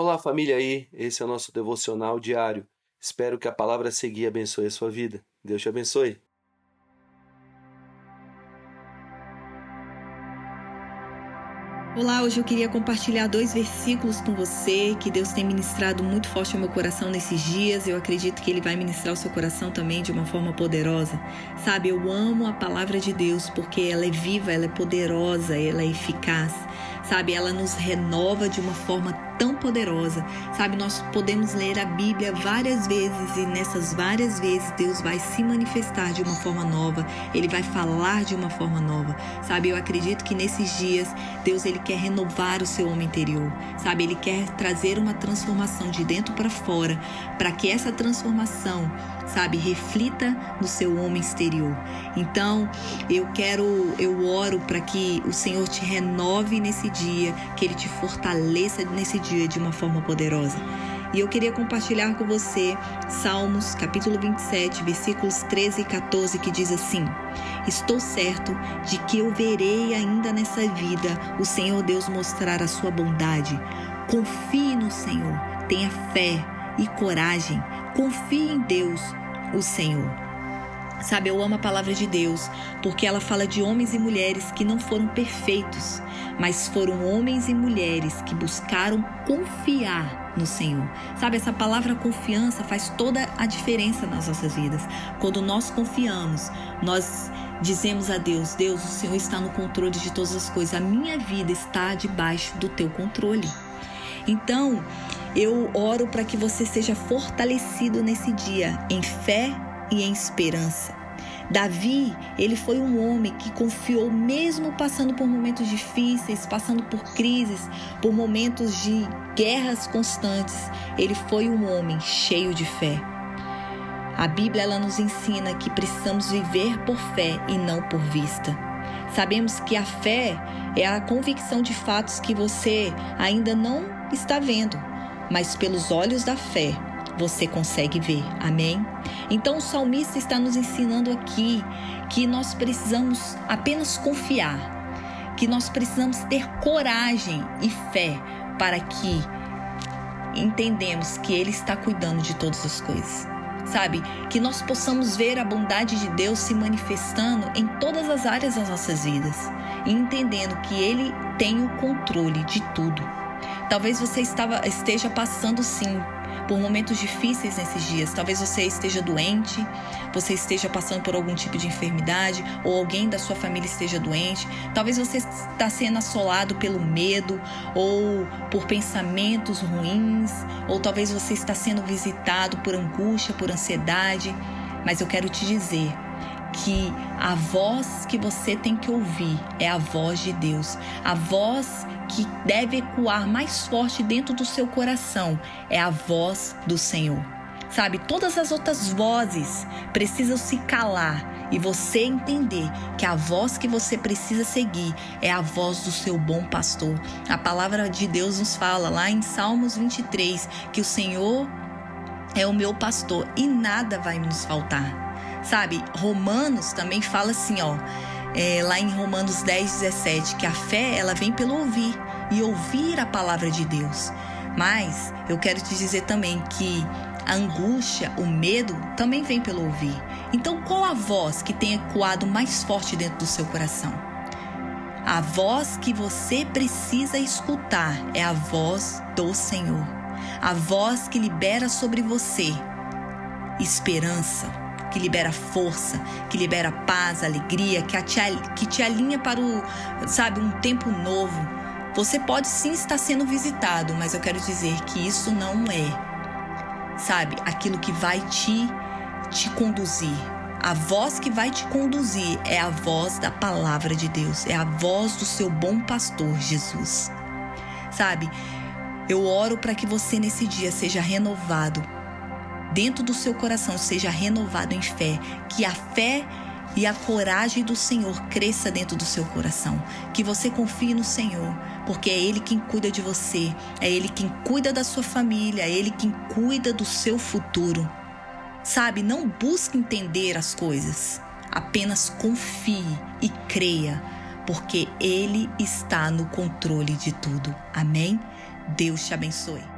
Olá, família aí. Esse é o nosso devocional diário. Espero que a palavra seguir abençoe a sua vida. Deus te abençoe. Olá, hoje eu queria compartilhar dois versículos com você que Deus tem ministrado muito forte ao meu coração nesses dias. Eu acredito que Ele vai ministrar o seu coração também de uma forma poderosa. Sabe, eu amo a palavra de Deus porque ela é viva, ela é poderosa, ela é eficaz. Sabe, ela nos renova de uma forma tão poderosa. Sabe, nós podemos ler a Bíblia várias vezes e nessas várias vezes Deus vai se manifestar de uma forma nova, ele vai falar de uma forma nova. Sabe, eu acredito que nesses dias Deus ele quer renovar o seu homem interior. Sabe, ele quer trazer uma transformação de dentro para fora, para que essa transformação, sabe, reflita no seu homem exterior. Então, eu quero, eu oro para que o Senhor te renove nesse dia, que ele te fortaleça nesse dia de uma forma poderosa. E eu queria compartilhar com você Salmos, capítulo 27, versículos 13 e 14, que diz assim: Estou certo de que eu verei ainda nessa vida o Senhor Deus mostrar a sua bondade. Confie no Senhor, tenha fé e coragem. Confie em Deus, o Senhor. Sabe, eu amo a palavra de Deus porque ela fala de homens e mulheres que não foram perfeitos, mas foram homens e mulheres que buscaram confiar no Senhor. Sabe, essa palavra confiança faz toda a diferença nas nossas vidas. Quando nós confiamos, nós dizemos a Deus: Deus, o Senhor está no controle de todas as coisas, a minha vida está debaixo do teu controle. Então, eu oro para que você seja fortalecido nesse dia em fé e em esperança. Davi, ele foi um homem que confiou mesmo passando por momentos difíceis, passando por crises, por momentos de guerras constantes. Ele foi um homem cheio de fé. A Bíblia ela nos ensina que precisamos viver por fé e não por vista. Sabemos que a fé é a convicção de fatos que você ainda não está vendo, mas pelos olhos da fé você consegue ver. Amém? Então o salmista está nos ensinando aqui que nós precisamos apenas confiar, que nós precisamos ter coragem e fé para que entendemos que ele está cuidando de todas as coisas. Sabe, que nós possamos ver a bondade de Deus se manifestando em todas as áreas das nossas vidas e entendendo que ele tem o controle de tudo. Talvez você estava, esteja passando sim por momentos difíceis nesses dias. Talvez você esteja doente, você esteja passando por algum tipo de enfermidade, ou alguém da sua família esteja doente. Talvez você está sendo assolado pelo medo, ou por pensamentos ruins, ou talvez você está sendo visitado por angústia, por ansiedade. Mas eu quero te dizer que a voz que você tem que ouvir é a voz de Deus. A voz que deve ecoar mais forte dentro do seu coração é a voz do Senhor. Sabe, todas as outras vozes precisam se calar e você entender que a voz que você precisa seguir é a voz do seu bom pastor. A palavra de Deus nos fala lá em Salmos 23 que o Senhor é o meu pastor e nada vai nos faltar. Sabe, Romanos também fala assim, ó é, lá em Romanos 10, 17, que a fé ela vem pelo ouvir e ouvir a palavra de Deus. Mas eu quero te dizer também que a angústia, o medo também vem pelo ouvir. Então, qual a voz que tem ecoado mais forte dentro do seu coração? A voz que você precisa escutar é a voz do Senhor. A voz que libera sobre você esperança, que libera força, que libera paz, alegria, que te, que te alinha para o, sabe, um tempo novo. Você pode sim estar sendo visitado, mas eu quero dizer que isso não é, sabe, aquilo que vai te, te conduzir. A voz que vai te conduzir é a voz da palavra de Deus, é a voz do seu bom pastor Jesus. Sabe, eu oro para que você nesse dia seja renovado dentro do seu coração seja renovado em fé, que a fé e a coragem do Senhor cresça dentro do seu coração, que você confie no Senhor, porque é Ele quem cuida de você, é Ele quem cuida da sua família, é Ele quem cuida do seu futuro. Sabe, não busque entender as coisas, apenas confie e creia, porque Ele está no controle de tudo. Amém? Deus te abençoe.